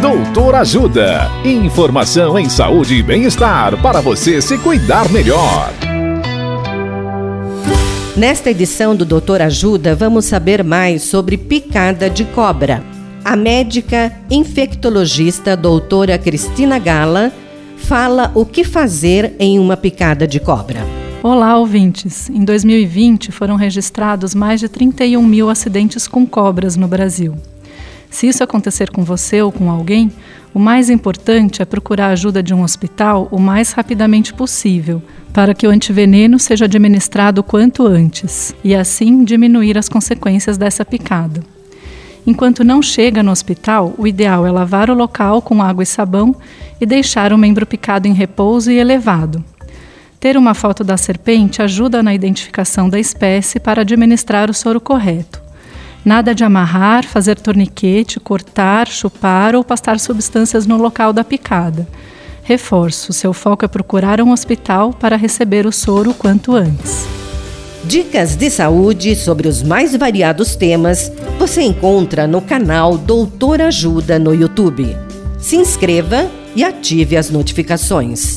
Doutor Ajuda. Informação em saúde e bem-estar para você se cuidar melhor. Nesta edição do Doutor Ajuda, vamos saber mais sobre picada de cobra. A médica infectologista doutora Cristina Gala fala o que fazer em uma picada de cobra. Olá, ouvintes! Em 2020 foram registrados mais de 31 mil acidentes com cobras no Brasil. Se isso acontecer com você ou com alguém, o mais importante é procurar a ajuda de um hospital o mais rapidamente possível, para que o antiveneno seja administrado quanto antes e assim diminuir as consequências dessa picada. Enquanto não chega no hospital, o ideal é lavar o local com água e sabão e deixar o membro picado em repouso e elevado. Ter uma foto da serpente ajuda na identificação da espécie para administrar o soro correto. Nada de amarrar, fazer torniquete, cortar, chupar ou pastar substâncias no local da picada. Reforço: seu foco é procurar um hospital para receber o soro quanto antes. Dicas de saúde sobre os mais variados temas você encontra no canal Doutor Ajuda no YouTube. Se inscreva e ative as notificações.